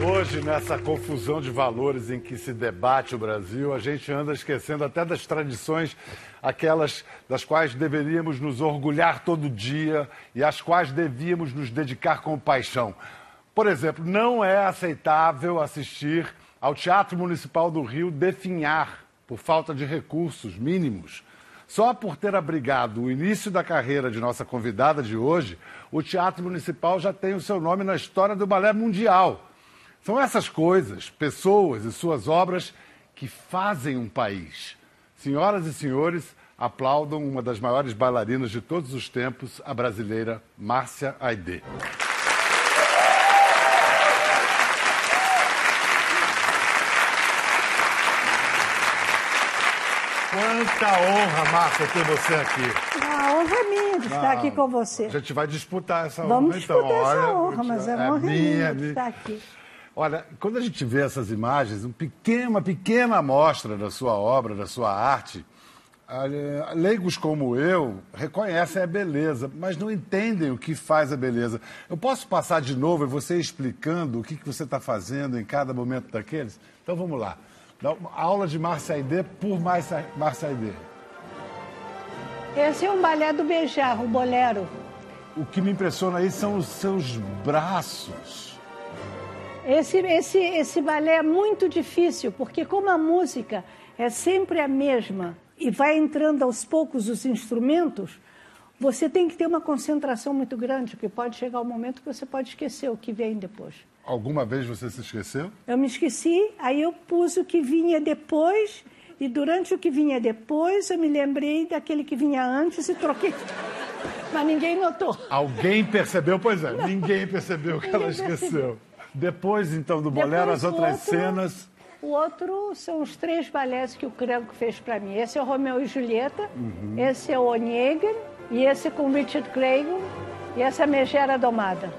Hoje, nessa confusão de valores em que se debate o Brasil, a gente anda esquecendo até das tradições, aquelas das quais deveríamos nos orgulhar todo dia e às quais devíamos nos dedicar com paixão. Por exemplo, não é aceitável assistir ao Teatro Municipal do Rio definhar por falta de recursos mínimos. Só por ter abrigado o início da carreira de nossa convidada de hoje, o Teatro Municipal já tem o seu nome na história do balé mundial. São essas coisas, pessoas e suas obras que fazem um país. Senhoras e senhores, aplaudam uma das maiores bailarinas de todos os tempos, a brasileira Márcia Aidê. Quanta honra, Márcia, ter você aqui. A honra é minha de estar aqui com você. A gente vai disputar essa Vamos honra, então. disputar essa Olha, honra, mas é uma honra minha, minha de minha. estar aqui. Olha, quando a gente vê essas imagens, um pequeno- uma pequena amostra da sua obra, da sua arte, leigos como eu reconhecem a beleza, mas não entendem o que faz a beleza. Eu posso passar de novo e você explicando o que, que você está fazendo em cada momento daqueles? Então vamos lá. Aula de Márcia Aidê por Márcia Aidê. Esse é um balé do Beijar, o bolero. O que me impressiona aí são os seus braços. Esse, esse, esse balé é muito difícil, porque como a música é sempre a mesma e vai entrando aos poucos os instrumentos, você tem que ter uma concentração muito grande, porque pode chegar um momento que você pode esquecer o que vem depois. Alguma vez você se esqueceu? Eu me esqueci, aí eu pus o que vinha depois, e durante o que vinha depois, eu me lembrei daquele que vinha antes e troquei. Mas ninguém notou. Alguém percebeu? Pois é, ninguém percebeu que ela Ninguém percebeu. Depois, então, do bolero, Depois, as outras outro- cenas. O outro são os três balés que o Cranco fez para mim. Esse é o Romeu e Julieta, Uhum. esse é o Onegin, e esse com Richard Craig, e essa é a Megera Domada.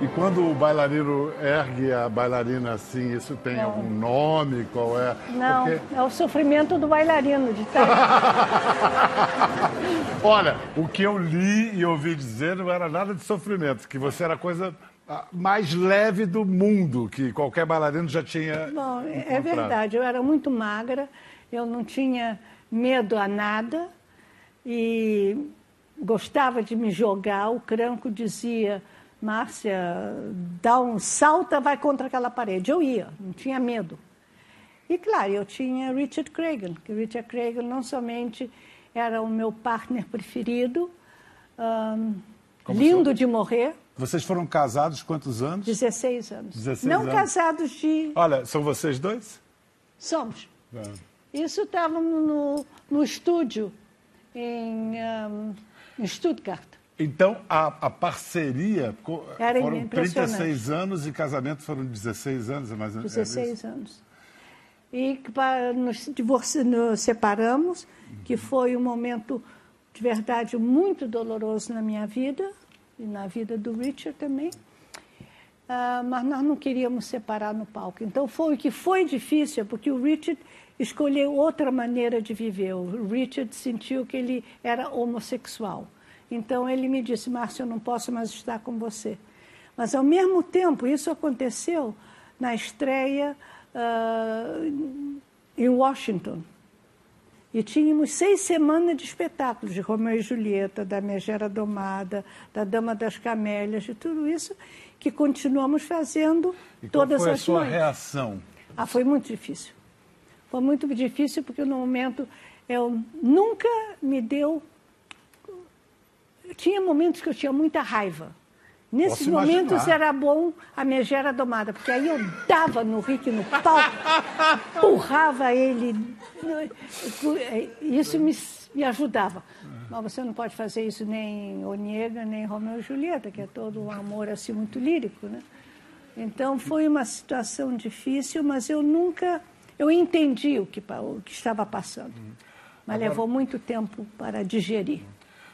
E quando o bailarino ergue a bailarina assim, isso tem Não. algum nome? Qual é? Não, Porque, é o sofrimento do bailarino de olha, o que eu li e ouvi dizer não era nada de sofrimento, que você era coisa mais leve do mundo, que qualquer bailarino já tinha. Bom, é encontrado. verdade, eu era muito magra, eu não tinha medo a nada e gostava de me jogar. O Cranco dizia, Márcia, dá um salta, vai contra aquela parede. Eu ia, não tinha medo. E claro, eu tinha Richard Cragen, que Richard Cragen não somente era o meu partner preferido, Como lindo seu- de morrer, Vocês foram casados quantos anos? 16 anos. 16 não anos. casados de. Olha, são vocês dois? Somos. É. Isso estava no, no estúdio em, ahm, em Stuttgart. Então, a, a parceria Era foram impressionante. 36 anos e casamento foram 16 anos, é mais ou menos. é 16 isso? anos. E que pa- nos, divorci, nos separamos, que foi um momento de verdade muito doloroso na minha vida e na vida do Richard também. Ah, mas nós não queríamos separar no palco. Então foi o que foi difícil, porque o Richard escolheu outra maneira de viver. O Richard sentiu que ele era homossexual. Então ele me disse, Márcio, eu não posso mais estar com você. Mas ao mesmo tempo, isso aconteceu na estreia ah, em Washington. E tínhamos seis semanas de espetáculos de Romeu e Julieta, da Megera Domada, da Dama das Camélias, de tudo isso que continuamos fazendo E qual todas foi a as sua noites. reação? Ah, foi muito difícil. Foi muito difícil porque no momento eu nunca me deu. Tinha momentos que eu tinha muita raiva. Nesses Posso momentos imaginar. era bom a megera domada, porque aí eu dava no Rick no palco, empurrava ele. Isso me, me ajudava. Mas você não pode fazer isso nem Onega, nem Romeu e Julieta, que é todo um amor assim muito lírico, né? Então foi uma situação difícil, mas eu nunca, eu entendi o que, o que estava passando. Mas levou muito tempo para digerir.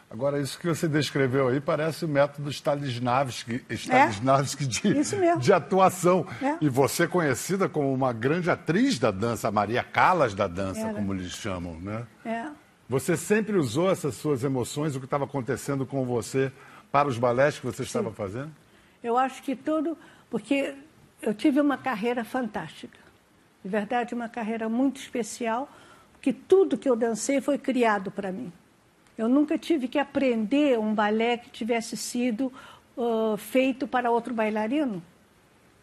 Agora, isso que você descreveu aí parece o método Stanislavski, Stanislavski de, É? Mesmo. de atuação. É. E você é conhecida como uma grande atriz da dança, Maria Callas da dança, Era. como eles chamam, né? É. Você sempre usou essas suas emoções, o que estava acontecendo com você, para os balés que você estava fazendo? Eu acho que todo porque eu tive uma carreira fantástica. De verdade, uma carreira muito especial, porque tudo que eu dancei foi criado para mim. Eu nunca tive que aprender um balé que tivesse sido uh, feito para outro bailarino.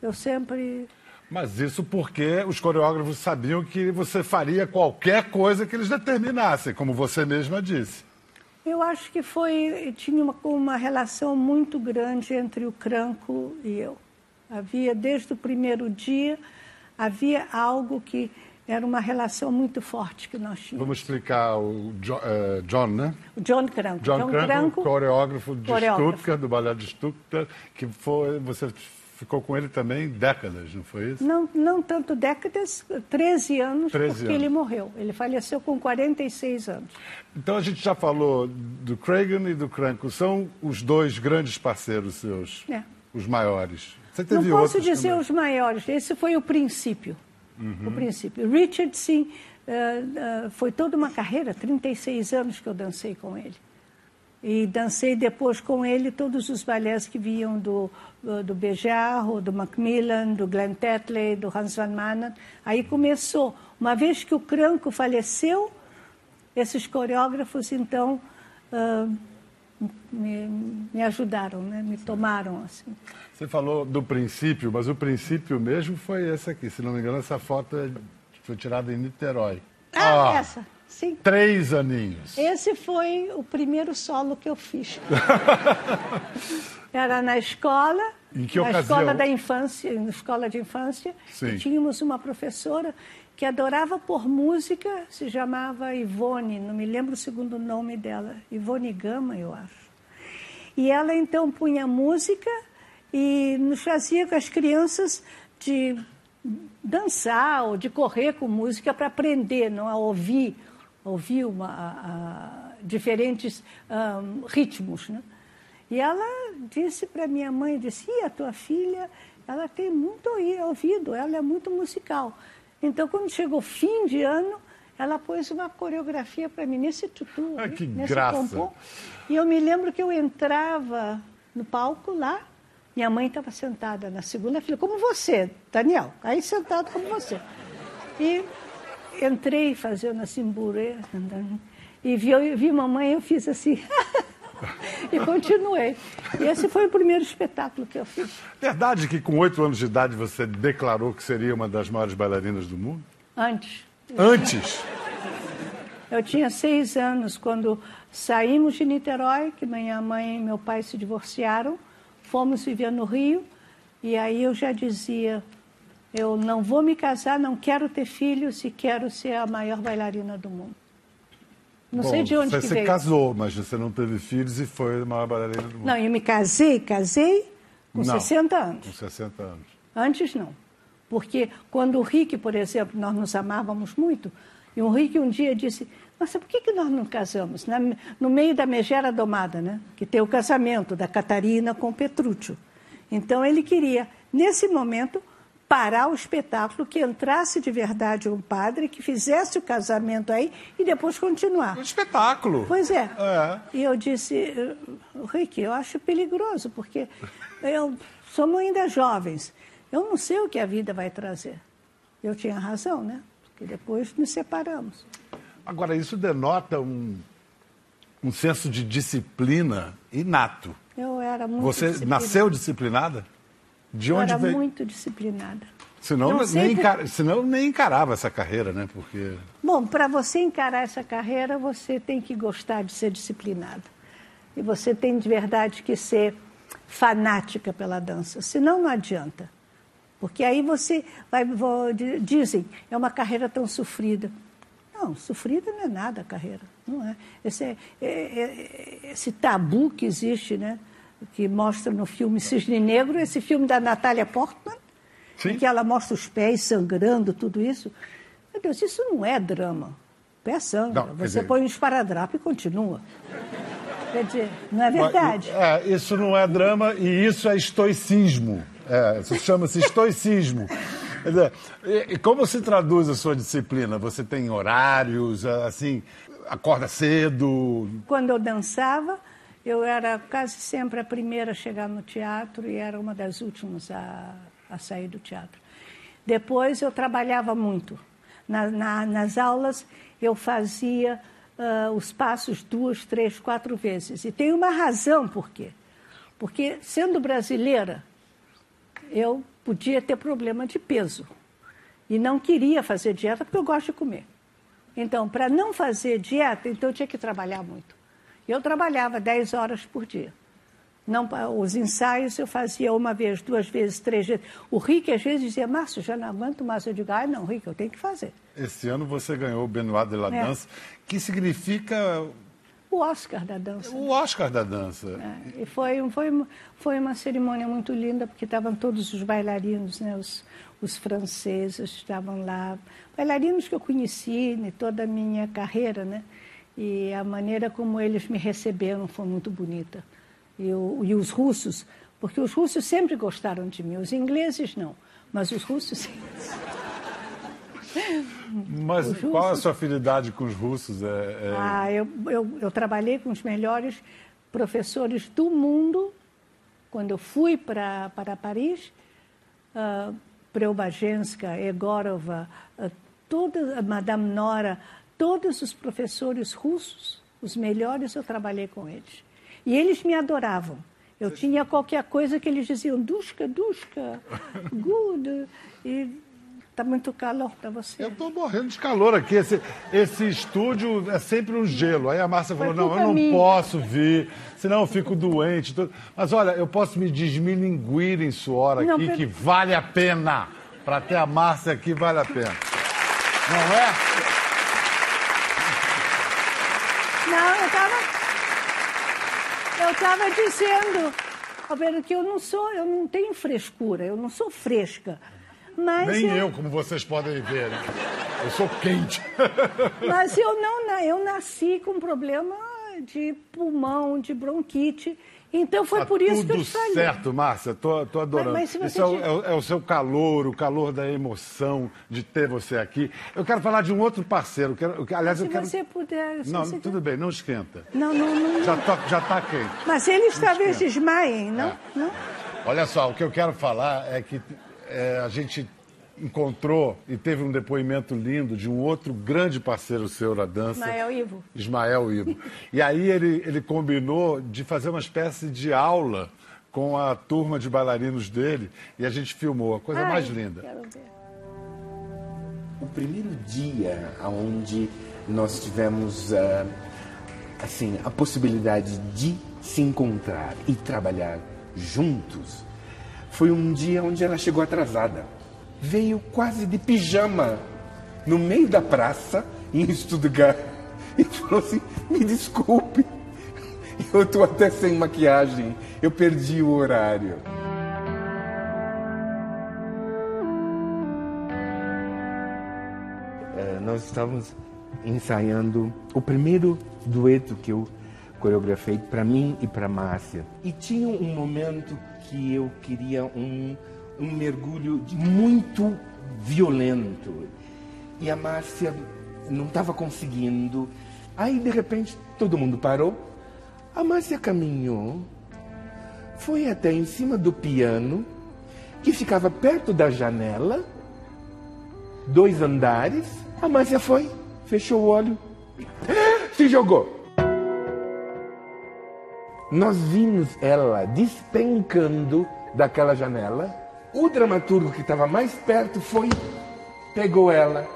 Eu sempre. Mas isso porque os coreógrafos sabiam que você faria qualquer coisa que eles determinassem, como você mesma disse. Eu acho que foi tinha uma, uma relação muito grande entre o Cranco e eu. Havia desde o primeiro dia havia algo que era uma relação muito forte que nós tínhamos. Vamos explicar o John, uh, John né? O John Cranco. John, John Cranco, Cranco, coreógrafo de coreógrafo. Stuttgart, do Ballet de Stuttgart, que foi você ficou com ele também décadas, não foi isso? Não, não tanto décadas, 13 anos, 13 porque anos. ele morreu. Ele faleceu com 46 anos. Então a gente já falou do Cragen e do Cranco. São os dois grandes parceiros seus, é. os maiores. Você teve não posso dizer também. os maiores. Esse foi o princípio. Uhum. O princípio. Richard, sim, uh, uh, foi toda uma carreira, 36 anos que eu dancei com ele. E dancei depois com ele todos os balés que vinham do, do Bejarro, do Macmillan, do Glenn Tetley, do Hans van Manen. Aí começou. Uma vez que o Cranco faleceu, esses coreógrafos, então, uh, me, me, ajudaram, né? me tomaram. Assim. Você falou do princípio, mas o princípio mesmo foi esse aqui. Se não me engano, essa foto é, foi tirada em Niterói. Ah, ah essa. Sim. Três aninhos. Esse foi o primeiro solo que eu fiz. Era na escola, em que na ocasião? escola da infância, na escola de infância. Sim. tínhamos uma professora que adorava por música, se chamava Ivone, não me lembro o segundo nome dela, Ivone Gama, eu acho. E ela então punha música e nos fazia com as crianças de dançar ou de correr com música para aprender, não a ouvir ouvir uma, a, a, diferentes um, ritmos. Né? E ela disse para minha mãe, disse, a tua filha, ela tem muito ouvido, ela é muito musical. Então, quando chegou fim de ano, ela pôs uma coreografia para mim nesse tutu, ah, que nesse graça. Pompom. E eu me lembro que eu entrava no palco lá, minha mãe estava sentada na segunda fila, como você, Daniel, aí sentado como você. E entrei fazendo assim, burê, e vi, vi mamãe, eu fiz assim. e continuei. E esse foi o primeiro espetáculo que eu fiz. Verdade que com oito anos de idade você declarou que seria uma das maiores bailarinas do mundo? Antes. Antes? Eu tinha seis anos quando saímos de Niterói, que minha mãe e meu pai se divorciaram, fomos viver no Rio, e aí eu já dizia, eu não vou me casar, não quero ter filhos e quero ser a maior bailarina do mundo. Não Bom, sei de onde você que veio. casou, mas você não teve filhos e foi a maior bailarina do mundo. Não, eu me casei, casei com não, 60 anos. Com 60 anos. Antes não. Porque quando o Rick, por exemplo, nós nos amávamos muito, e o Rick um dia disse, nossa, por que, que nós não casamos? Na, no meio da megera domada, né? Que tem o casamento da Catarina com Petrúcio. Então ele queria, nesse momento, parar o espetáculo, que entrasse de verdade um padre, que fizesse o casamento aí e depois continuar. Um espetáculo. Pois é. é. E eu disse, Rick, eu acho perigoso, porque eu, somos ainda jovens. Eu não sei o que a vida vai trazer. Eu tinha razão, né? Porque depois nos separamos. Agora, isso denota um, um senso de disciplina inato. Eu era muito Você nasceu disciplinada? De onde eu era veio? muito disciplinada. Senão nem, por... senão nem encarava essa carreira, né? Porque... Bom, para você encarar essa carreira, você tem que gostar de ser disciplinada. E você tem de verdade que ser fanática pela dança. Senão não adianta. Porque aí você vai. Dizem, é uma carreira tão sofrida. Não, sofrida não é nada a carreira. Não é. Esse, é, é, é, esse tabu que existe, né? Que mostra no filme Cisne Negro, esse filme da Natália Portman, Sim. em que ela mostra os pés sangrando, tudo isso. Meu Deus, isso não é drama. O pé sangra. Não, Você dizer... põe um esparadrapo e continua. Quer dizer, não é verdade. É, isso não é drama e isso é estoicismo. É, isso chama-se estoicismo. E, como se traduz a sua disciplina? Você tem horários, assim, acorda cedo? Quando eu dançava, Eu era quase sempre a primeira a chegar no teatro e era uma das últimas a, a sair do teatro. Depois eu trabalhava muito. Na, na, nas aulas eu fazia uh, os passos duas, três, quatro vezes. E tem uma razão por quê. Porque, sendo brasileira, eu podia ter problema de peso. E não queria fazer dieta porque eu gosto de comer. Então, para não fazer dieta, então eu tinha que trabalhar muito. Eu trabalhava 10 horas por dia. Não, os ensaios eu fazia uma vez, duas vezes, três vezes. O Rick às vezes dizia, Márcio, já não aguento mais. Eu digo, ah, não, Rick, eu tenho que fazer. Esse ano você ganhou o Benoit de la é. Danse, que significa... O Oscar da dança. O Oscar da dança. É, e foi, foi, foi uma cerimônia muito linda, porque estavam todos os bailarinos, né, os, os franceses estavam lá. Bailarinos que eu conheci em toda a minha carreira, né? E a maneira como eles me receberam foi muito bonita e, o, e os russos, porque os russos sempre gostaram de mim, os ingleses não, mas os russos sim. Mas russos... qual a sua afinidade com os russos? É, é... Ah, eu, eu, eu, trabalhei com os melhores professores do mundo quando eu fui para, para Paris. Uh, Preobagenska, Egorova, uh, toda, Madame Nora, todos os professores russos, os melhores, eu trabalhei com eles. E eles me adoravam. Eu tinha qualquer coisa que eles diziam, Duska, Duska, good. E está muito calor para você. Eu estou morrendo de calor aqui. Esse, esse estúdio é sempre um gelo. Aí a Márcia falou, não, eu não minha. posso vir, senão eu fico doente. Mas olha, eu posso me desmilinguir em suor aqui, não, que vale a pena. Para ter a Márcia aqui, vale a pena. Não é? Não, eu estava eu estava dizendo, Alberto, que eu não sou, eu não tenho frescura, eu não sou fresca. Mas Nem eu... eu, como vocês podem ver. Né? Eu sou quente. Mas eu não, eu nasci com problema de pulmão, de bronquite. Então foi tá por isso que eu falei. Tudo certo, Márcia, tô, tô adorando. Mas, mas Isso é, é, é, o seu calor, o calor da emoção de ter você aqui. Eu quero falar de um outro parceiro. Quero, aliás, se eu quero... você puder... não, você tudo bem, não esquenta. Não, não, não. Já está já tá quente. Mas eles não talvez esquenta. desmaiem, não? É. não? Olha só, o que eu quero falar é que é, a gente encontrou e teve um depoimento lindo de um outro grande parceiro seu na dança. Ismael Ivo. Ismael Ivo. E aí ele, ele combinou de fazer uma espécie de aula com a turma de bailarinos dele e a gente filmou. A coisa Ai, mais linda. Quero ver. O primeiro dia onde nós tivemos uh, assim a possibilidade de se encontrar e trabalhar juntos foi um dia onde ela chegou atrasada veio quase de pijama no meio da praça em Stuttgart e falou assim: Me desculpe, eu estou até sem maquiagem, eu perdi o horário. É, nós estávamos ensaiando o primeiro dueto que eu coreografei para mim e para Márcia. E tinha um momento que eu queria um um mergulho muito violento. E a Márcia não estava conseguindo. Aí, de repente, todo mundo parou. A Márcia caminhou, foi até em cima do piano, que ficava perto da janela, dois andares. A Márcia foi, fechou o olho, se jogou. Nós vimos ela despencando daquela janela o dramaturgo que estava mais perto foi, pegou ela.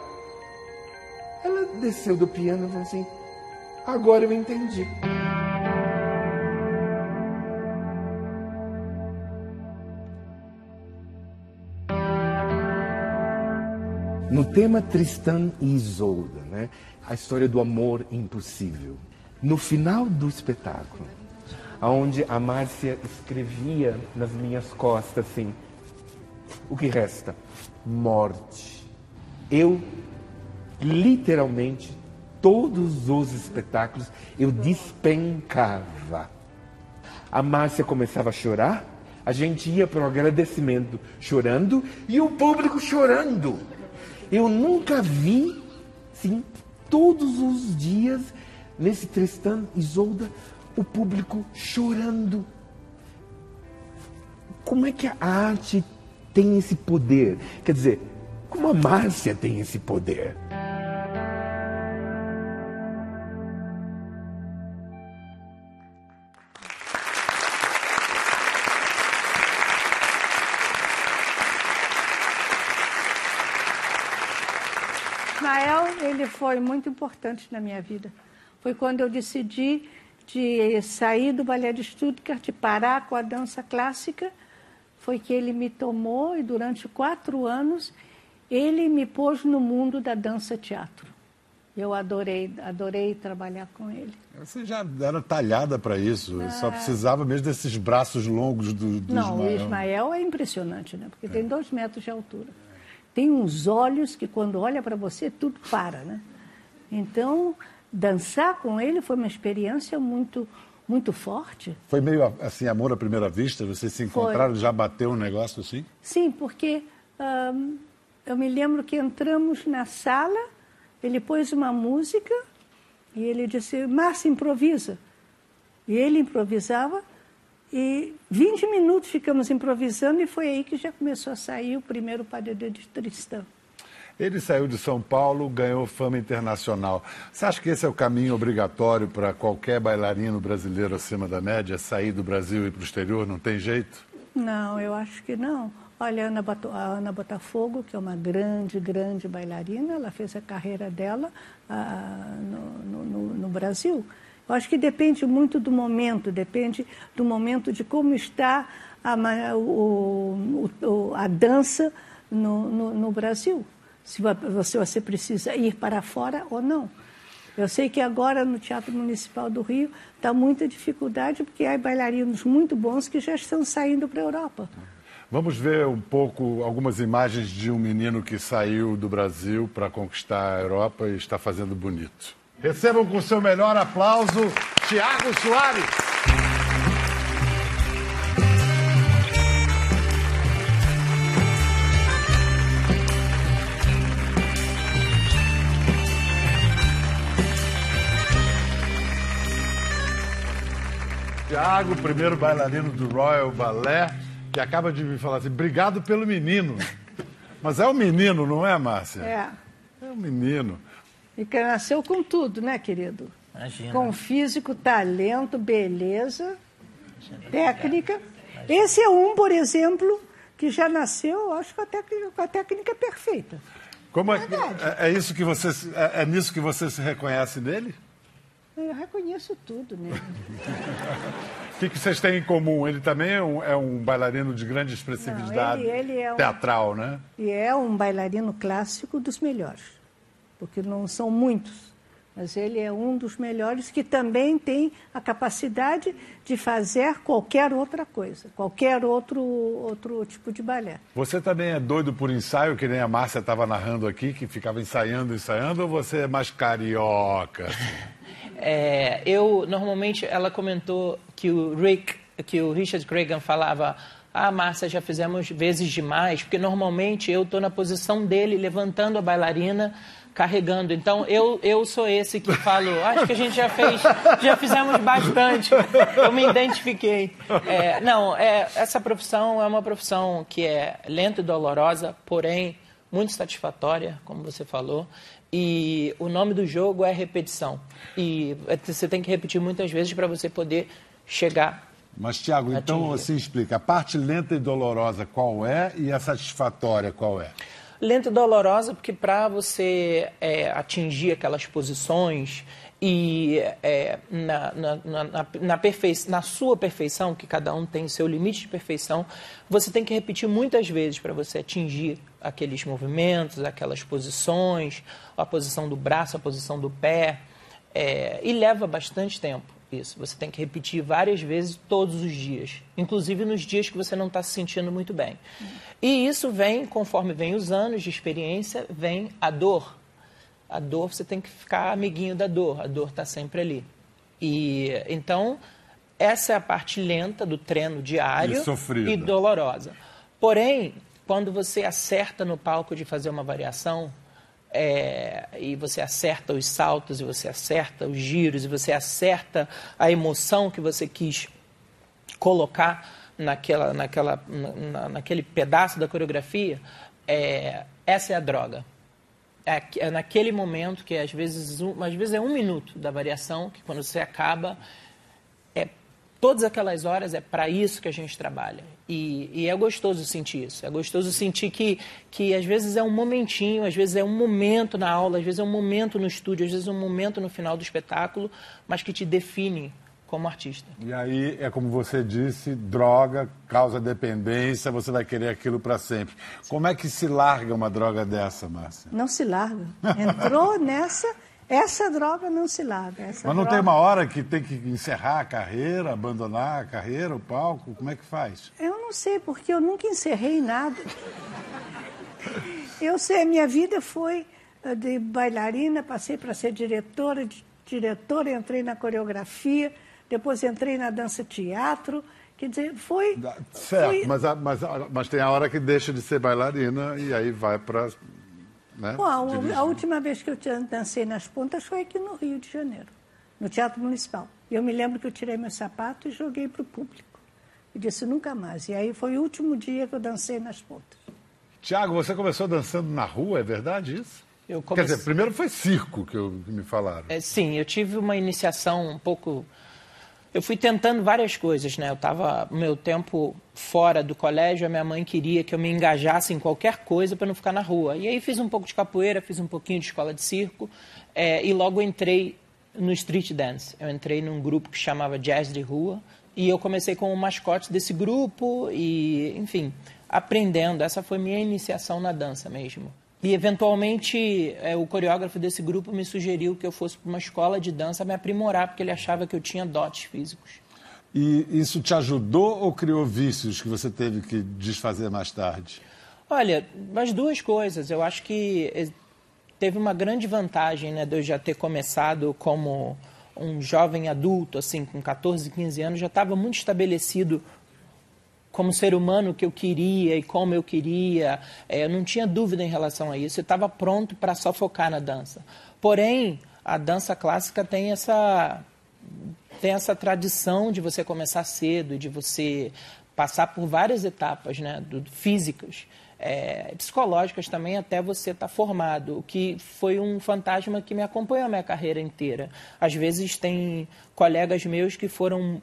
Ela desceu do piano e falou assim: Agora eu entendi. No tema Tristan e Isolda, né? a história do amor impossível. No final do espetáculo, onde a Márcia escrevia nas minhas costas assim: o que resta? Morte. Eu, literalmente, todos os espetáculos, eu despencava. A Márcia começava a chorar, a gente ia para o agradecimento chorando e o público chorando. Eu nunca vi, sim, todos os dias, nesse Tristan Isolda, o público chorando. Como é que a arte tem esse poder? Quer dizer, como a Márcia tem esse poder? Ismael, ele foi muito importante na minha vida. Foi quando eu decidi de sair do balé de Stuttgart, de parar com a dança clássica, foi que ele me tomou e durante quatro anos ele me pôs no mundo da dança-teatro. Eu adorei, adorei trabalhar com ele. Você já era talhada para isso, é... só precisava mesmo desses braços longos do, do Não, Ismael. o Ismael é impressionante, né? Porque é. tem dois metros de altura. Tem uns olhos que quando olha para você tudo para, né? Então, dançar com ele foi uma experiência muito muito forte. Foi meio assim, amor à primeira vista? Vocês se encontraram, foi. já bateu um negócio assim? Sim, porque eu me lembro que entramos na sala, ele pôs uma música e ele disse, Márcia, improvisa. E ele improvisava e 20 minutos ficamos improvisando e foi aí que já começou a sair o primeiro Padedê de Tristão. Ele saiu de São Paulo, ganhou fama internacional. Você acha que esse é o caminho obrigatório para qualquer bailarino brasileiro acima da média, sair do Brasil e para o exterior? Não tem jeito? Não, eu acho que não. Olha, a Ana, a Ana Botafogo, que é uma grande, grande bailarina, ela fez a carreira dela ah, no, no, no Brasil. Eu acho que depende muito do momento, depende do momento de como está a, o, o, a dança no, no, no Brasil se você, você precisa ir para fora ou não. Eu sei que agora no Teatro Municipal do Rio está muita dificuldade, porque há bailarinos muito bons que já estão saindo para a Europa. Vamos ver um pouco algumas imagens de um menino que saiu do Brasil para conquistar a Europa e está fazendo bonito. Recebam com seu melhor aplauso Tiago Soares. Tiago, primeiro bailarino do Royal Ballet, que acaba de me falar assim: obrigado pelo menino. Mas é um menino, não é, Márcia? É. É um menino. E que nasceu com tudo, né, querido? Imagina. Com físico, talento, beleza, técnica. Esse é um, por exemplo, que já nasceu, acho que com a técnica, com a técnica perfeita. Como é, é, é, isso que você, é, é nisso que você se reconhece nele? Eu reconheço tudo nele. o que, que, vocês têm em comum? Ele também é um, é um bailarino de grande expressividade Não, ele, ele é teatral, um, né? E é um bailarino clássico dos melhores, porque não são muitos. Mas ele é um dos melhores que também tem a capacidade de fazer qualquer outra coisa, qualquer outro, outro tipo de balé. Você também é doido por ensaio, que nem a Márcia estava narrando aqui, que ficava ensaiando, ensaiando, ou você é mais carioca? É, eu, normalmente, ela comentou que o Rick, que o Richard Cragan falava ah, Márcia, já fizemos vezes demais, porque normalmente eu estou na posição dele, levantando a bailarina, carregando. Então, eu, eu sou esse que falo, acho que a gente já fez, já fizemos bastante. Eu me identifiquei. É, não, é, essa profissão é uma profissão que é lenta e dolorosa, porém muito satisfatória, como você falou. E o nome do jogo é repetição. E você tem que repetir muitas vezes para você poder chegar. Mas, Tiago, então assim explica. A parte lenta e dolorosa qual é e a satisfatória qual é? Lenta e dolorosa porque para você é, atingir aquelas posições e é, na, na, na, na, perfei na sua perfeição, que cada um tem seu limite de perfeição, você tem que repetir muitas vezes para você atingir aqueles movimentos, aquelas posições, a posição do braço, a posição do pé, é, e leva bastante tempo isso. Você tem que repetir várias vezes todos os dias, inclusive nos dias que você não está se sentindo muito bem. E isso vem, conforme vem os anos de experiência, vem a dor. A dor, você tem que ficar amiguinho da dor, a dor está sempre ali. E então, essa é a parte lenta do treino diário e, e dolorosa. Porém, quando você acerta no palco de fazer uma variação, é, e você acerta os saltos, e você acerta os giros, e você acerta a emoção que você quis colocar naquela, naquela, na, naquele pedaço da coreografia, é, essa é a droga. É, é, naquele momento que às vezes, um, às vezes é um minuto da variação, que quando você acaba, é, todas aquelas horas é para isso que a gente trabalha. E, e, é gostoso sentir isso. É gostoso sentir que, que às vezes é um momentinho, às vezes é um momento na aula, às vezes é um momento no estúdio, às vezes é um momento no final do espetáculo, mas que te define como artista. E aí é como você disse, droga causa dependência, você vai querer aquilo para sempre. Como é que se larga uma droga dessa, Márcia? Não se larga. Entrou nessa, essa droga não se larga. Essa Mas não droga... tem uma hora que tem que encerrar a carreira, abandonar a carreira, o palco? Como é que faz? Eu não sei, porque eu nunca encerrei nada. Eu sei, a minha vida foi eh, de bailarina, passei para ser diretora, de diretora, entrei na coreografia, depois entrei na dança-teatro. Quer dizer, foi. Certo, foi... Mas, mas, mas tem a hora que deixa de ser bailarina e aí vai para. Né, Bom, a, a, última vez que eu dancei nas pontas foi aqui no Rio de Janeiro, no Teatro Municipal. Eu me lembro que eu tirei meu sapato e joguei para o público. E disse nunca mais. E aí foi o último dia que eu dancei nas pontas. Tiago, você começou dançando na rua, é verdade isso? Eu comece... Quer dizer, primeiro foi circo que, eu, que me falaram. É, sim, eu tive uma iniciação um pouco eu fui tentando várias coisas, né? Eu estava meu tempo fora do colégio, a minha mãe queria que eu me engajasse em qualquer coisa para não ficar na rua. E aí fiz um pouco de capoeira, fiz um pouquinho de escola de circo é, e logo entrei no street dance. Eu entrei num grupo que chamava Jazz de Rua e eu comecei como mascote desse grupo e, enfim, aprendendo. Essa foi minha iniciação na dança mesmo. E, eventualmente, é, o coreógrafo desse grupo me sugeriu que eu fosse para uma escola de dança me aprimorar, porque ele achava que eu tinha dotes físicos. E isso te ajudou ou criou vícios que você teve que desfazer mais tarde? Olha, as duas coisas. Eu acho que eh, teve uma grande vantagem né, de eu já ter começado como um jovem adulto, assim, com 14, 15 anos, já estava muito estabelecido como ser humano que eu queria e como eu queria. É, eu não tinha dúvida em relação a isso. Eu estava pronto para só focar na dança. Porém, a dança clássica tem essa tem essa tradição de você começar cedo e de você passar por várias etapas, né, do, físicas, é, psicológicas também, até você estar tá formado, o que foi um fantasma que me acompanhou a minha carreira inteira. Às vezes tem colegas meus que foram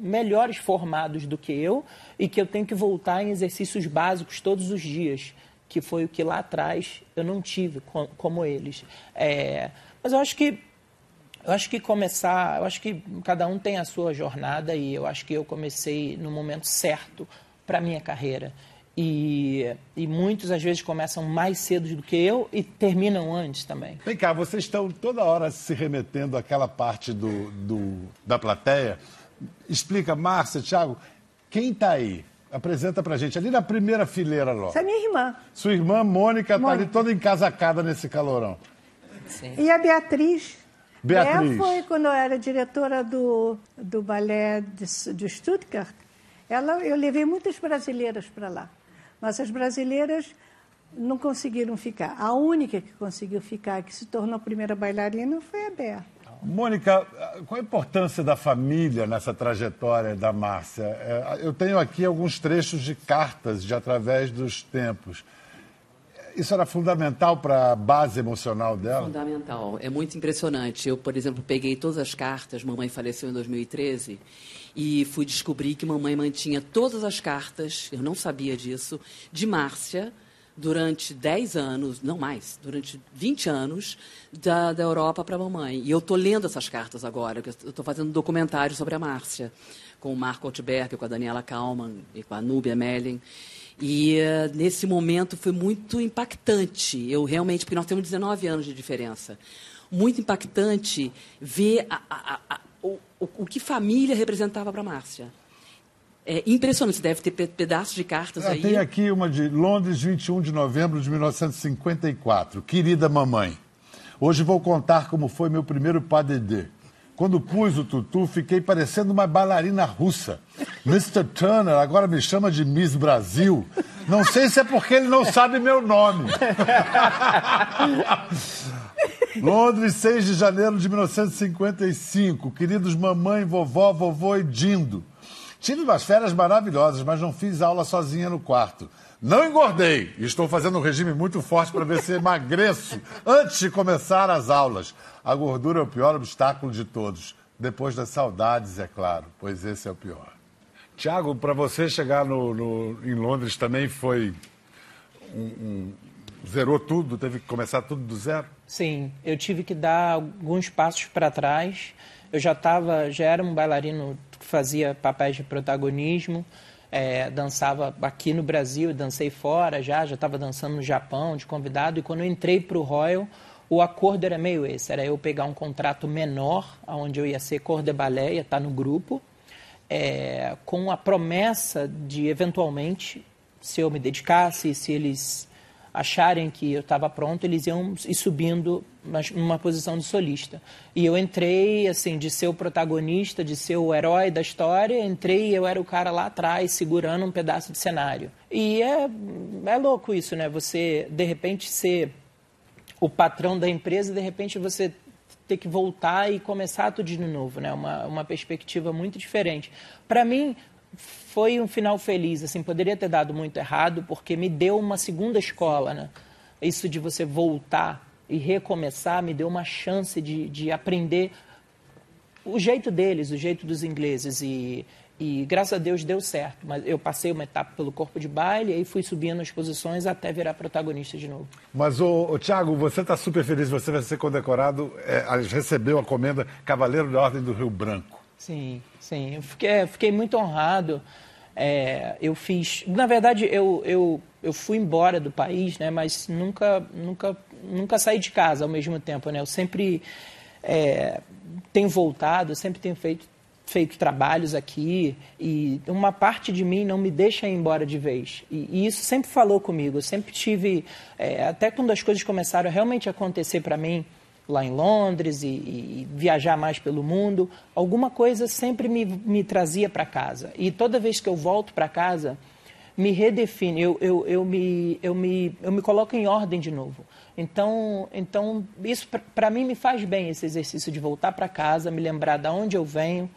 melhores formados do que eu e que eu tenho que voltar em exercícios básicos todos os dias, que foi o que lá atrás eu não tive como eles. É, mas eu acho que eu acho que começar, eu acho que cada um tem a sua jornada e eu acho que eu comecei no momento certo para minha carreira. E, e, muitos às vezes começam mais cedo do que eu e terminam antes também. Vem cá, vocês estão toda hora se remetendo àquela parte do, do da plateia Explica, Márcia, Thiago, quem está aí? Apresenta pra gente, ali na primeira fileira logo. Essa é minha irmã. Sua irmã Mônica está ali toda encasacada nesse calorão. Sim. E a Beatriz. Beatriz. Ela foi quando eu era diretora do, do balé de, de Stuttgart. Ela, eu levei muitas brasileiras para lá. Mas as brasileiras não conseguiram ficar. A única que conseguiu ficar, que se tornou a primeira bailarina, foi a Bea. Mônica, qual a importância da família nessa trajetória da Márcia? É, eu tenho aqui alguns trechos de cartas de através dos tempos. Isso era fundamental para a base emocional dela? Fundamental. É muito impressionante. Eu, por exemplo, peguei todas as cartas, mamãe faleceu em 2013, e fui descobrir que mamãe mantinha todas as cartas, eu não sabia disso, de Márcia, durante 10 anos, não mais, durante 20 anos, da, da Europa para a mamãe. E eu estou lendo essas cartas agora, eu estou fazendo um documentário sobre a Márcia, com o Marco Altberg, com a Daniela Kalman e com a Núbia Melling. E uh, nesse momento foi muito impactante. Eu realmente, porque nós temos 19 anos de diferença, muito impactante ver a, a, a, o, o que família representava para a Márcia. É impressionante, você deve ter pedaços de cartas ah, aí. Tem aqui uma de Londres, 21 de novembro de 1954. Querida mamãe, hoje vou contar como foi meu primeiro padedê. Quando pus o tutu, fiquei parecendo uma bailarina russa. Mr. Turner agora me chama de Miss Brasil. Não sei se é porque ele não sabe meu nome. Londres, 6 de janeiro de 1955. Queridos mamãe, vovó, vovô e Dindo. Tive umas férias maravilhosas, mas não fiz aula sozinha no quarto. Não engordei e estou fazendo um regime muito forte para ver se emagreço antes de começar as aulas. A gordura é o pior obstáculo de todos. Depois das saudades, é claro, pois esse é o pior. Tiago, para você chegar no, no, em Londres também foi. Um, um, zerou tudo? Teve que começar tudo do zero? Sim, eu tive que dar alguns passos para trás. Eu já estava, já era um bailarino fazia papéis de protagonismo é, dançava aqui no Brasil, dancei fora já, já estava dançando no Japão de convidado. E quando eu entrei para o Royal, o acordo era meio esse: era eu pegar um contrato menor, onde eu ia ser cor de balé, ia estar no grupo, é, com a promessa de eventualmente, se eu me dedicasse, se eles acharem que eu estava pronto, eles iam ir subindo numa posição de solista. E eu entrei, assim, de ser o protagonista, de ser o herói da história, entrei e eu era o cara lá atrás, segurando um pedaço de cenário. E é, é louco isso, né? Você, de repente, ser o patrão da empresa, de repente você ter que voltar e começar tudo de novo, né? Uma, uma perspectiva muito diferente. Para mim, foi um final feliz, assim, poderia ter dado muito errado, porque me deu uma segunda escola, né? Isso de você voltar e recomeçar me deu uma chance de, de aprender o jeito deles, o jeito dos ingleses e, e graças a Deus deu certo. Mas eu passei uma etapa pelo corpo de baile e fui subindo as posições até virar protagonista de novo. Mas, o Tiago, você está super feliz, você vai ser condecorado, é, recebeu a comenda Cavaleiro da Ordem do Rio Branco. Sim, sim. Eu fiquei, fiquei muito honrado. É, eu fiz. Na verdade, eu, eu, eu fui embora do país, né? Mas nunca, nunca, nunca saí de casa ao mesmo tempo, né? Eu sempre é, tenho voltado, sempre tenho feito feito trabalhos aqui e uma parte de mim não me deixa ir embora de vez. E, e isso sempre falou comigo. Eu sempre tive, é, até quando as coisas começaram a realmente acontecer para mim, lá em Londres e, e, viajar mais pelo mundo, alguma coisa sempre me, me trazia para casa. E toda vez que eu volto para casa, me redefine, eu, eu, eu, me, eu, me, eu me coloco em ordem de novo. Então, então isso para mim me faz bem, esse exercício de voltar para casa, me lembrar de onde eu venho,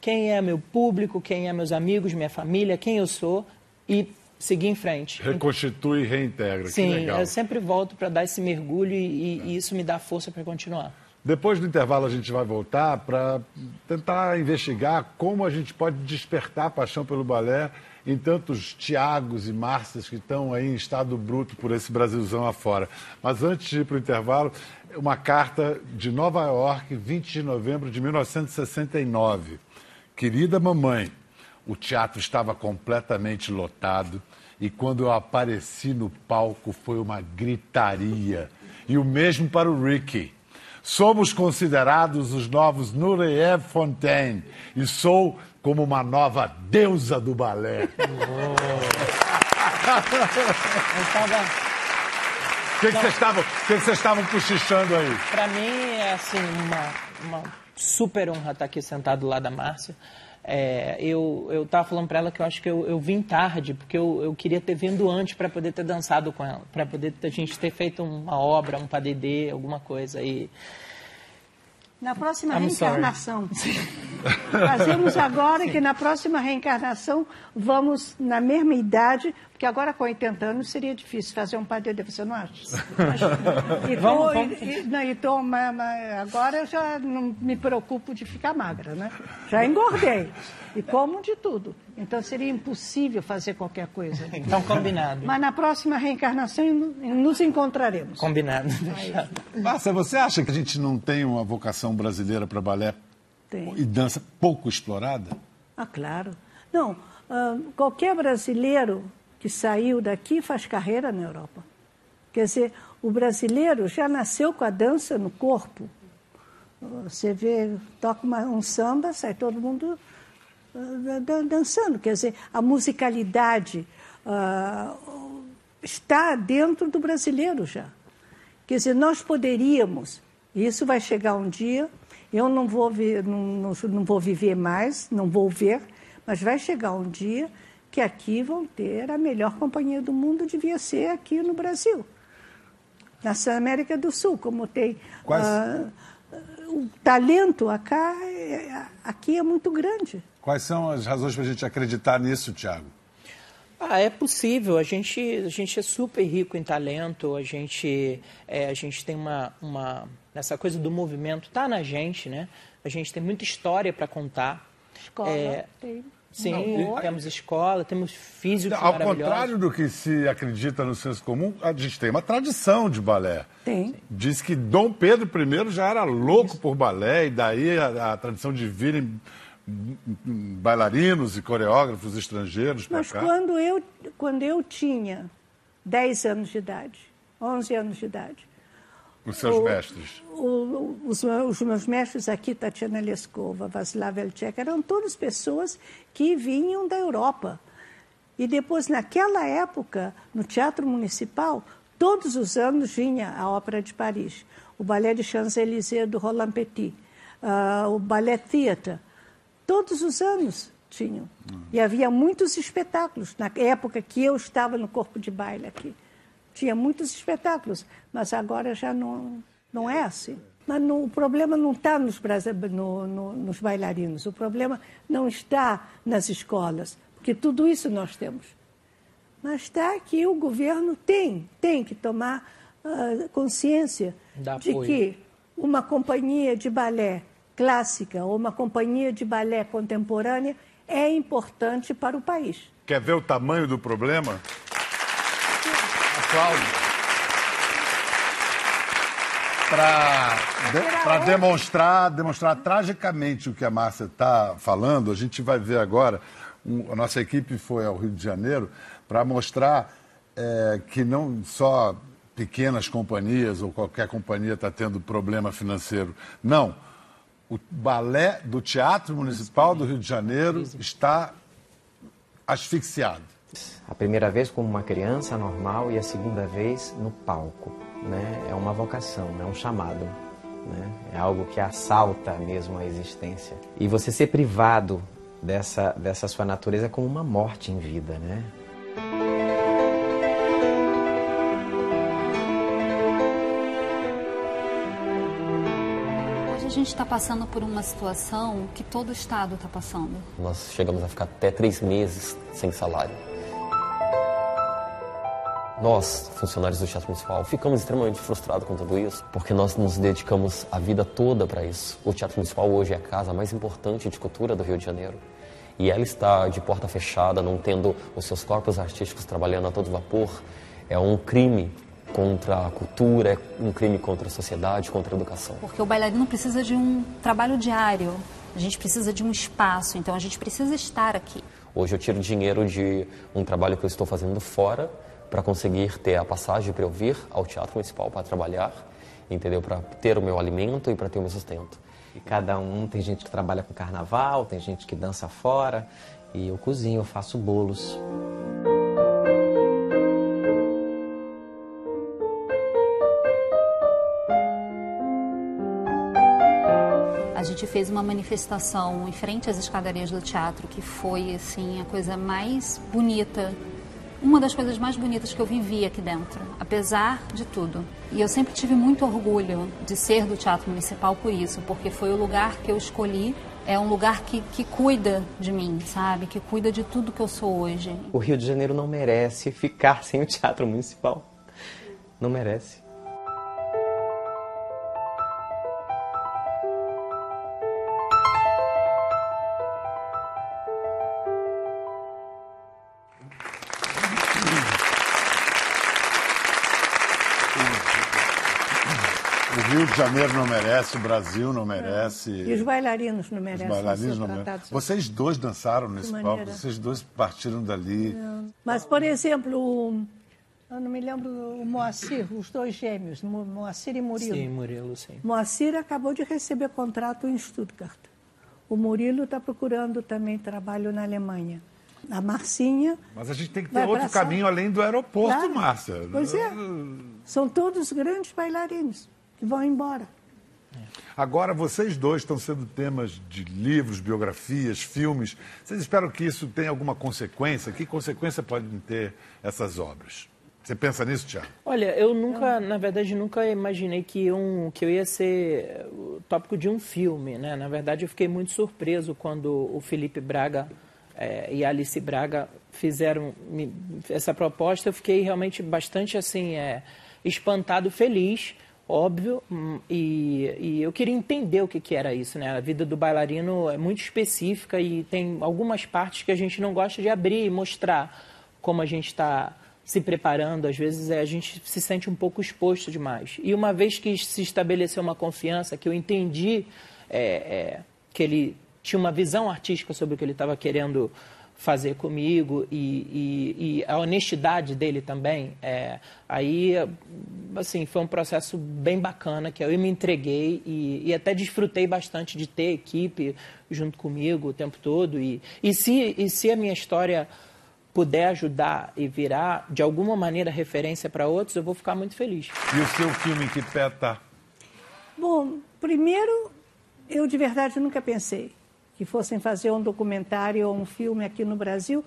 quem é meu público, quem é meus amigos, minha família, quem eu sou e seguir em frente. Reconstitui e reintegra. Sim, eu sempre volto para dar esse mergulho e, e, isso me dá força para continuar. Depois do intervalo, a gente vai voltar para tentar investigar como a gente pode despertar a paixão pelo balé em tantos Tiagos e Márcias que estão aí em estado bruto por esse Brasilzão afora. Mas antes de ir para o intervalo, uma carta de Nova York, 20 de novembro de 1969. Querida mamãe, o teatro estava completamente lotado e quando eu apareci no palco foi uma gritaria. E o mesmo para o Ricky. Somos considerados os novos Nureyev Fontaine e sou como uma nova deusa do balé. O que, vocês estavam, que vocês estavam cochichando aí? Para mim é assim uma, uma super honra estar aqui sentado lá da Márcia. É, eu eu estava falando para ela que eu acho que eu, eu vim tarde, porque eu, eu queria ter vindo antes para poder ter dançado com ela, para poder a gente ter feito uma obra, um padedê, alguma coisa. E, na próxima I'm reencarnação. Fazemos agora que na próxima reencarnação vamos na mesma idade, porque agora com 80 anos seria difícil fazer um padedê, você não acha? e, vamos, vamos. E, não, e tô, agora eu já não me preocupo de ficar magra, né? Já engordei. E como de tudo. Então seria impossível fazer qualquer coisa. Então, combinado. Mas na próxima reencarnação nos encontraremos. Combinado. Márcia, você acha que a gente não tem uma vocação brasileira para balé tem. e dança pouco explorada? Ah, claro. Não, uh, qualquer brasileiro que saiu daqui faz carreira na Europa. Quer dizer, o brasileiro já nasceu com a dança no corpo. Você vê, toca uma, um samba, sai todo mundo dançando. Quer dizer, a musicalidade uh, está dentro do brasileiro já. Quer dizer, nós poderíamos, isso vai chegar um dia, Eu não vou, ver, não, não, não vou viver mais, não vou ver, mas vai chegar um dia que aqui vão ter a melhor companhia do mundo, devia ser aqui no Brasil. Na América do Sul, como tem. Quais... Uh, o talento acá, é, aqui é muito grande. Quais são as razões para a gente acreditar nisso, Tiago? Ah, é possível. A gente, a gente é super rico em talento. A gente, é, a gente tem uma, uma essa coisa do movimento tá na gente, né? A gente tem muita história para contar. Escola é, tem. Sim, Não, temos escola, temos físicos Ao contrário do que se acredita no senso comum, a gente tem uma tradição de balé. Tem. Diz que Dom Pedro I já era louco Isso. por balé, e daí a, a tradição de virem bailarinos e coreógrafos estrangeiros para cá. Mas quando eu, quando eu tinha 10 anos de idade, 11 anos de idade, os seus o, mestres? O, os, os, meus mestres aqui, Tatiana Leskova, Vaslav Velchek, eram todas pessoas que vinham da Europa. E depois, naquela época, no Teatro Municipal, todos os anos vinha a Ópera de Paris, o Ballet de Champs-Élysées do Roland Petit, uh, o Ballet Theatre. Todos os anos tinham. Uhum. E havia muitos espetáculos, na época que eu estava no corpo de baile aqui. Tinha muitos espetáculos, mas agora já não, não é assim. Mas o problema não está nos, no, no, nos bailarinos, o problema não está nas escolas, porque tudo isso nós temos. Mas está que o governo tem, tem que tomar uh, consciência Dá de apoio. que uma companhia de balé clássica ou uma companhia de balé contemporânea é importante para o país. Quer ver o tamanho do problema? Cláudio. Para de, demonstrar, demonstrar tragicamente o que a Márcia está falando, a gente vai ver agora. Um, a nossa equipe foi ao Rio de Janeiro para mostrar é, que não só pequenas companhias ou qualquer companhia está tendo problema financeiro. Não. O balé do Teatro Municipal do Rio de Janeiro está asfixiado. A primeira vez como uma criança normal e a segunda vez no palco. Né? É uma vocação, é um chamado. Né? É algo que assalta mesmo a existência. E você ser privado dessa, dessa sua natureza é como uma morte em vida. Né? Gente está passando por uma situação que todo o Estado está passando. Nós chegamos a ficar até três meses sem salário. Nós, funcionários do Teatro Municipal, ficamos extremamente frustrados com tudo isso, porque nós nos dedicamos a vida toda para isso. O Teatro Municipal hoje é a casa mais importante de cultura do Rio de Janeiro. E ela está de porta fechada, não tendo os seus corpos artísticos trabalhando a todo vapor, é um crime contra a cultura, é um crime contra a sociedade, contra a educação. Porque o bailarino precisa de um trabalho diário, a gente precisa de um espaço, então a gente precisa estar aqui. Hoje eu tiro dinheiro de um trabalho que eu estou fazendo fora para conseguir ter a passagem para eu vir ao Teatro Municipal para trabalhar, entendeu? Para ter o meu alimento e para ter o meu sustento. E cada um, tem gente que trabalha com carnaval, tem gente que dança fora, e eu cozinho, eu faço bolos. Fez uma manifestação em frente às escadarias do teatro que foi assim a coisa mais bonita uma das coisas mais bonitas que eu vivi aqui dentro, apesar de tudo. E eu sempre tive muito orgulho de ser do Teatro Municipal por isso, porque foi o lugar que eu escolhi. É um lugar que, que cuida de mim, sabe? Que cuida de tudo que eu sou hoje. O Rio de Janeiro não merece ficar sem o Teatro Municipal. Não merece. De Janeiro não merece, o Brasil não merece. E os bailarinos não merecem. Os bailarinos não merecem. Vocês dois dançaram nesse palco, vocês dois partiram dali. Não. Mas, por exemplo, eu não me lembro o Moacir, os dois gêmeos, Moacir e Murilo. Sim, Murilo, sim. Moacir acabou de receber contrato em Stuttgart. O Murilo está procurando também trabalho na Alemanha. A Marcinha. Mas a gente tem que ter outro caminho além do aeroporto, claro. Márcia. Pois é. São todos grandes bailarinos que vão embora. Agora, vocês dois estão sendo temas de livros, biografias, filmes. Vocês esperam que isso tenha alguma consequência? Que consequência podem ter essas obras? Você pensa nisso, Tiago? Olha, eu nunca, na verdade, nunca imaginei que, um, que eu ia ser o tópico de um filme, né? Na verdade, eu fiquei muito surpreso quando o Felipe Braga é, e a Alice Braga fizeram essa proposta. Eu fiquei realmente bastante, assim, é, espantado, feliz, óbvio, hum, e, e, eu queria entender o que, que era isso, né? A vida do bailarino é muito específica e tem algumas partes que a gente não gosta de abrir e mostrar como a gente está se preparando, às vezes é, a gente se sente um pouco exposto demais. E uma vez que se estabeleceu uma confiança, que eu entendi é, é, que ele tinha uma visão artística sobre o que ele estava querendo fazer comigo e, e, e, a honestidade dele também, é, aí assim foi um processo bem bacana que eu me entreguei e, e, até desfrutei bastante de ter equipe junto comigo o tempo todo e, e se e se a minha história puder ajudar e virar de alguma maneira referência para outros, eu vou ficar muito feliz. E o seu filme que peta? Bom, primeiro, eu de verdade nunca pensei que fossem fazer um documentário ou um filme aqui no Brasil,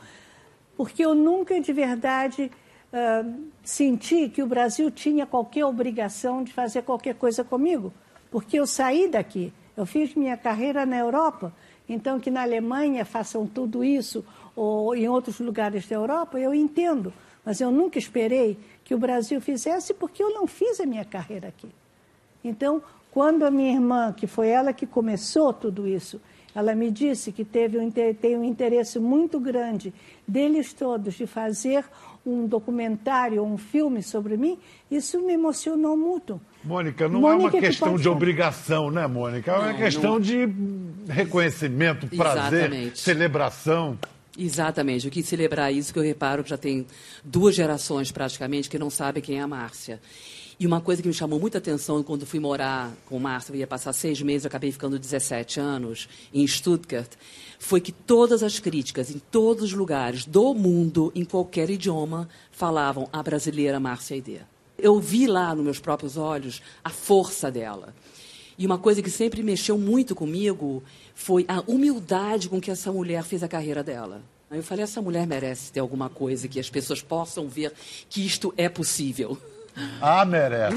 porque eu nunca de verdade uh, senti que o Brasil tinha qualquer obrigação de fazer qualquer coisa comigo, porque eu saí daqui, eu fiz minha carreira na Europa, então que na Alemanha façam tudo isso ou em outros lugares da Europa, eu entendo. Mas eu nunca esperei que o Brasil fizesse porque eu não fiz a minha carreira aqui. Então, quando a minha irmã, que foi ela que começou tudo isso, ela me disse que teve um, tem um interesse muito grande deles todos de fazer um documentário, um filme sobre mim, isso me emocionou muito. Mônica, não Mônica é uma questão de obrigação, né, Mônica? É uma questão não... de reconhecimento, prazer, Exatamente. celebração. Exatamente. Eu quis celebrar isso, que eu reparo que já tem duas gerações praticamente que não sabem quem é a Márcia. E uma coisa que me chamou muita atenção quando fui morar com Márcia, eu ia passar seis meses, eu acabei ficando 17 anos, em Stuttgart, foi que todas as críticas, em todos os lugares do mundo, em qualquer idioma, falavam a brasileira Márcia Aidê. Eu vi lá, nos meus próprios olhos, a força dela. E uma coisa que sempre mexeu muito comigo foi a humildade com que essa mulher fez a carreira dela. Aí eu falei, essa mulher merece ter alguma coisa que as pessoas possam ver que isto é possível. Ah, merece.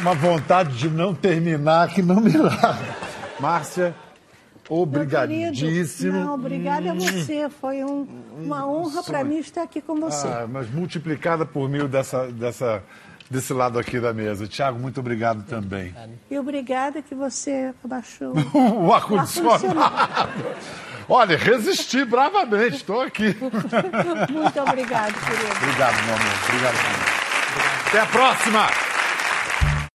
uma vontade de não terminar que não me larga. Márcia, Obrigadíssimo. Não, obrigada a você. Foi um, uma honra para mim estar aqui com você. Ah, mas multiplicada por mil dessa, dessa, desse lado aqui da mesa. Tiago, muito obrigado também. E obrigada que você abaixou o ar-condicionado. Olha, resisti bravamente, estou aqui. muito obrigado, querido. Obrigado, meu amor. Obrigado. Até a próxima.